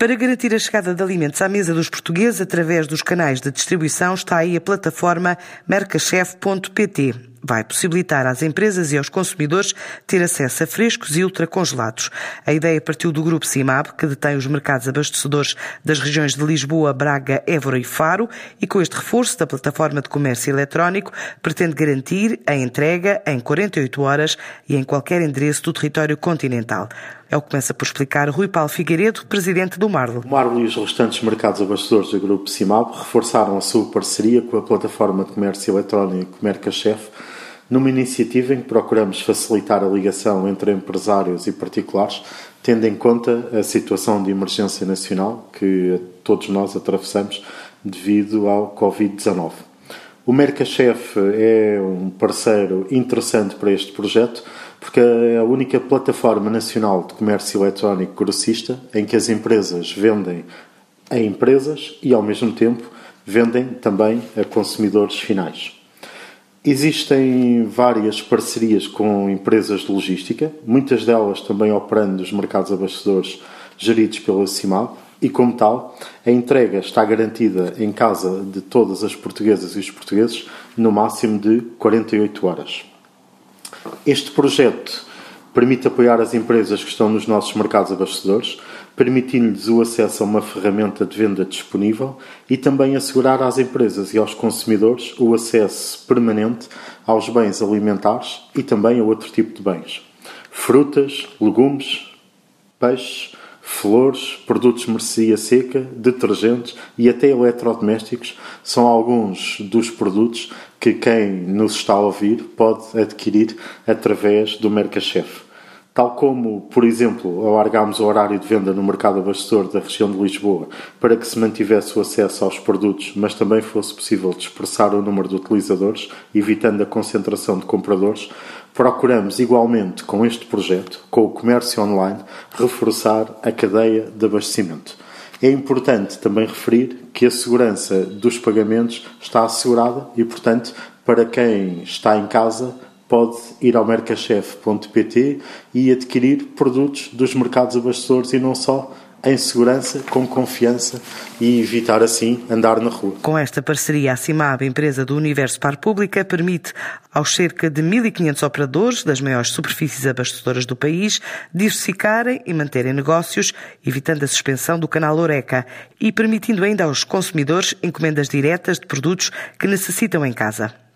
Para garantir a chegada de alimentos à mesa dos portugueses através dos canais de distribuição está aí a plataforma mercachef.pt. Vai possibilitar às empresas e aos consumidores ter acesso a frescos e ultracongelados. A ideia partiu do grupo CIMAB, que detém os mercados abastecedores das regiões de Lisboa, Braga, Évora e Faro, e com este reforço da plataforma de comércio eletrónico pretende garantir a entrega em 48 horas e em qualquer endereço do território continental. É o que começa por explicar Rui Paulo Figueiredo, presidente do Marlo. O Marlo e os restantes mercados abastecedores do Grupo CIMAB reforçaram a sua parceria com a plataforma de comércio eletrónico Mercachef numa iniciativa em que procuramos facilitar a ligação entre empresários e particulares, tendo em conta a situação de emergência nacional que todos nós atravessamos devido ao Covid-19. O Mercachef é um parceiro interessante para este projeto porque é a única plataforma nacional de comércio eletrónico grossista em que as empresas vendem a empresas e, ao mesmo tempo, vendem também a consumidores finais. Existem várias parcerias com empresas de logística, muitas delas também operando nos mercados abastecedores geridos pela CIMAB, e, como tal, a entrega está garantida em casa de todas as portuguesas e os portugueses no máximo de 48 horas. Este projeto permite apoiar as empresas que estão nos nossos mercados abastecedores, permitindo-lhes o acesso a uma ferramenta de venda disponível e também assegurar às empresas e aos consumidores o acesso permanente aos bens alimentares e também a outro tipo de bens. Frutas, legumes, peixes, flores, produtos de mercearia seca, detergentes e até eletrodomésticos são alguns dos produtos que quem nos está a ouvir pode adquirir através do Mercachef. Tal como, por exemplo, alargámos o horário de venda no mercado abastecedor da região de Lisboa para que se mantivesse o acesso aos produtos, mas também fosse possível dispersar o número de utilizadores, evitando a concentração de compradores, procuramos igualmente com este projeto, com o comércio online, reforçar a cadeia de abastecimento. É importante também referir que a segurança dos pagamentos está assegurada e, portanto, para quem está em casa, pode ir ao mercachef.pt e adquirir produtos dos mercados abastecedores e não só em segurança, com confiança e evitar assim andar na rua. Com esta parceria, a CIMAB, empresa do Universo Par Pública, permite aos cerca de 1.500 operadores das maiores superfícies abastecedoras do país diversificarem e manterem negócios, evitando a suspensão do canal Oreca e permitindo ainda aos consumidores encomendas diretas de produtos que necessitam em casa.